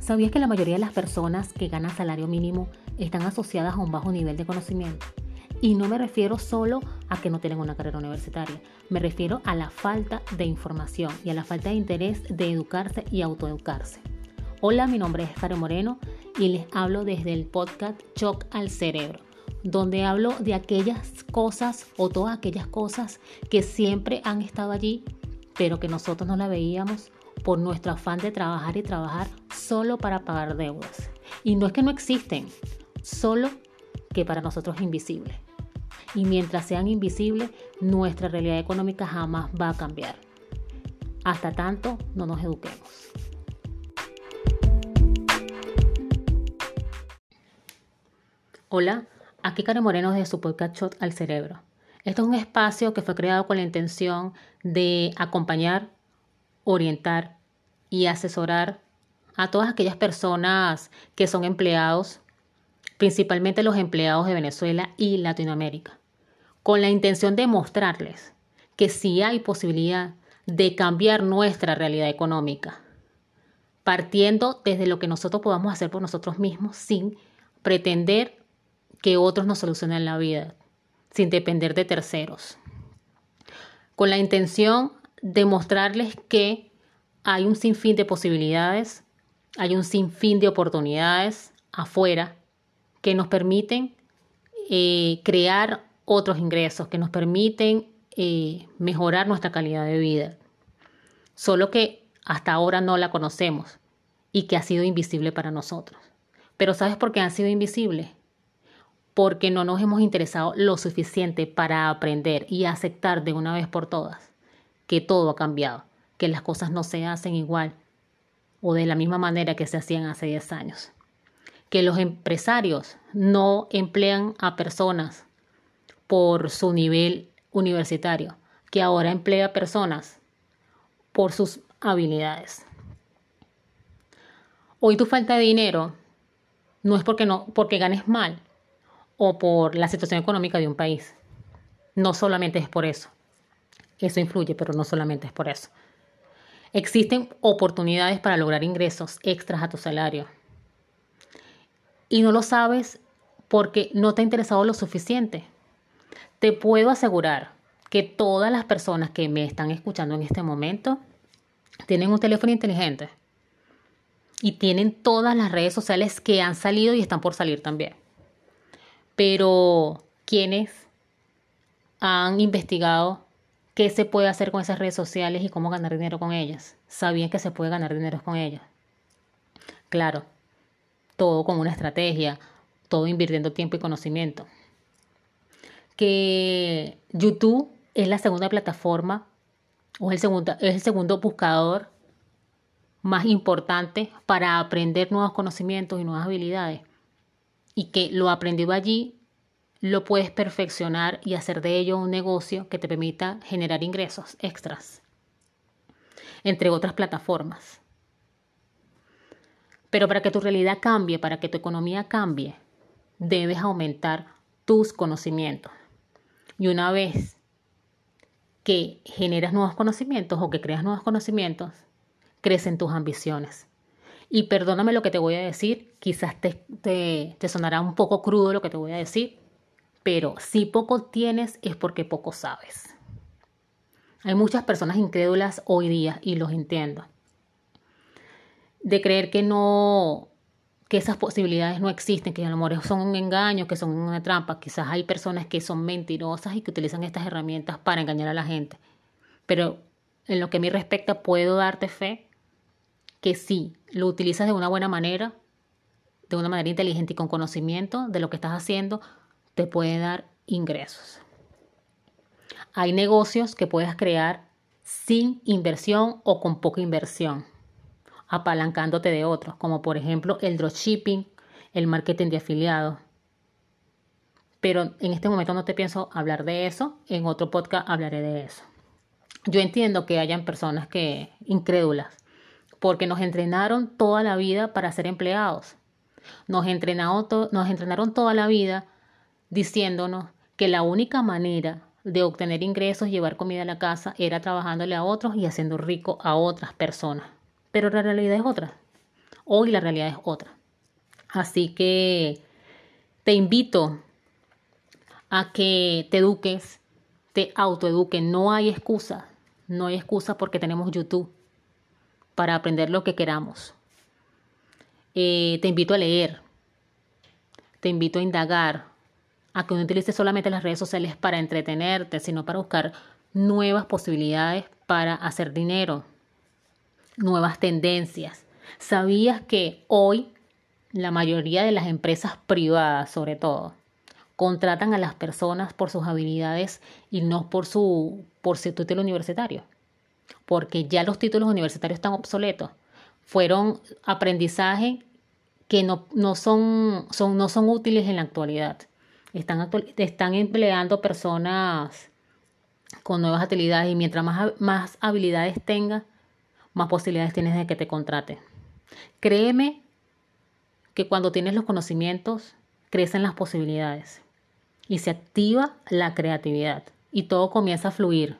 ¿Sabías que la mayoría de las personas que ganan salario mínimo están asociadas a un bajo nivel de conocimiento? Y no me refiero solo a que no tienen una carrera universitaria, me refiero a la falta de información y a la falta de interés de educarse y autoeducarse. Hola, mi nombre es Karen Moreno y les hablo desde el podcast Choc al Cerebro, donde hablo de aquellas cosas o todas aquellas cosas que siempre han estado allí, pero que nosotros no la veíamos por nuestro afán de trabajar y trabajar solo para pagar deudas. Y no es que no existen, solo que para nosotros es invisible. Y mientras sean invisibles, nuestra realidad económica jamás va a cambiar. Hasta tanto no nos eduquemos. Hola, aquí Karen Moreno desde su podcast Shot al Cerebro. Esto es un espacio que fue creado con la intención de acompañar, orientar y asesorar a todas aquellas personas que son empleados, principalmente los empleados de Venezuela y Latinoamérica, con la intención de mostrarles que sí hay posibilidad de cambiar nuestra realidad económica, partiendo desde lo que nosotros podamos hacer por nosotros mismos sin pretender que otros nos solucionen la vida, sin depender de terceros, con la intención de mostrarles que hay un sinfín de posibilidades, hay un sinfín de oportunidades afuera que nos permiten eh, crear otros ingresos, que nos permiten eh, mejorar nuestra calidad de vida. Solo que hasta ahora no la conocemos y que ha sido invisible para nosotros. Pero ¿sabes por qué ha sido invisible? Porque no nos hemos interesado lo suficiente para aprender y aceptar de una vez por todas que todo ha cambiado que las cosas no se hacen igual o de la misma manera que se hacían hace 10 años. Que los empresarios no emplean a personas por su nivel universitario, que ahora emplea personas por sus habilidades. Hoy tu falta de dinero no es porque no porque ganes mal o por la situación económica de un país. No solamente es por eso. Eso influye, pero no solamente es por eso. Existen oportunidades para lograr ingresos extras a tu salario. Y no lo sabes porque no te ha interesado lo suficiente. Te puedo asegurar que todas las personas que me están escuchando en este momento tienen un teléfono inteligente y tienen todas las redes sociales que han salido y están por salir también. Pero, ¿quiénes han investigado qué se puede hacer con esas redes sociales y cómo ganar dinero con ellas. Sabían que se puede ganar dinero con ellas. Claro, todo con una estrategia, todo invirtiendo tiempo y conocimiento. Que YouTube es la segunda plataforma o el segundo, es el segundo buscador más importante para aprender nuevos conocimientos y nuevas habilidades. Y que lo aprendido allí lo puedes perfeccionar y hacer de ello un negocio que te permita generar ingresos extras, entre otras plataformas. Pero para que tu realidad cambie, para que tu economía cambie, debes aumentar tus conocimientos. Y una vez que generas nuevos conocimientos o que creas nuevos conocimientos, crecen tus ambiciones. Y perdóname lo que te voy a decir, quizás te, te, te sonará un poco crudo lo que te voy a decir, pero si poco tienes es porque poco sabes. Hay muchas personas incrédulas hoy día y los entiendo. De creer que no, que esas posibilidades no existen, que a lo mejor son un engaño, que son una trampa. Quizás hay personas que son mentirosas y que utilizan estas herramientas para engañar a la gente. Pero en lo que a mí respecta, puedo darte fe que si lo utilizas de una buena manera, de una manera inteligente y con conocimiento de lo que estás haciendo, te puede dar ingresos. Hay negocios que puedes crear sin inversión o con poca inversión, apalancándote de otros, como por ejemplo el dropshipping, el marketing de afiliados. Pero en este momento no te pienso hablar de eso, en otro podcast hablaré de eso. Yo entiendo que hayan personas que incrédulas, porque nos entrenaron toda la vida para ser empleados. Nos entrenaron, nos entrenaron toda la vida diciéndonos que la única manera de obtener ingresos llevar comida a la casa era trabajándole a otros y haciendo rico a otras personas. Pero la realidad es otra. Hoy la realidad es otra. Así que te invito a que te eduques, te autoeduques. No hay excusa. No hay excusa porque tenemos YouTube para aprender lo que queramos. Eh, te invito a leer. Te invito a indagar. A que no utilices solamente las redes sociales para entretenerte, sino para buscar nuevas posibilidades para hacer dinero, nuevas tendencias. ¿Sabías que hoy la mayoría de las empresas privadas, sobre todo, contratan a las personas por sus habilidades y no por su, por su título universitario? Porque ya los títulos universitarios están obsoletos. Fueron aprendizaje que no, no, son, son, no son útiles en la actualidad. Están, están empleando personas con nuevas habilidades y mientras más, más habilidades tengas, más posibilidades tienes de que te contraten. Créeme que cuando tienes los conocimientos, crecen las posibilidades y se activa la creatividad y todo comienza a fluir.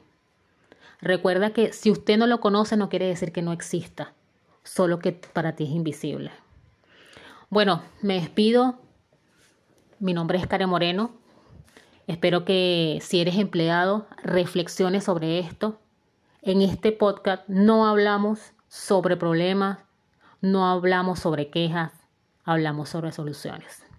Recuerda que si usted no lo conoce no quiere decir que no exista, solo que para ti es invisible. Bueno, me despido. Mi nombre es Karen Moreno. Espero que si eres empleado reflexiones sobre esto. En este podcast no hablamos sobre problemas, no hablamos sobre quejas, hablamos sobre soluciones.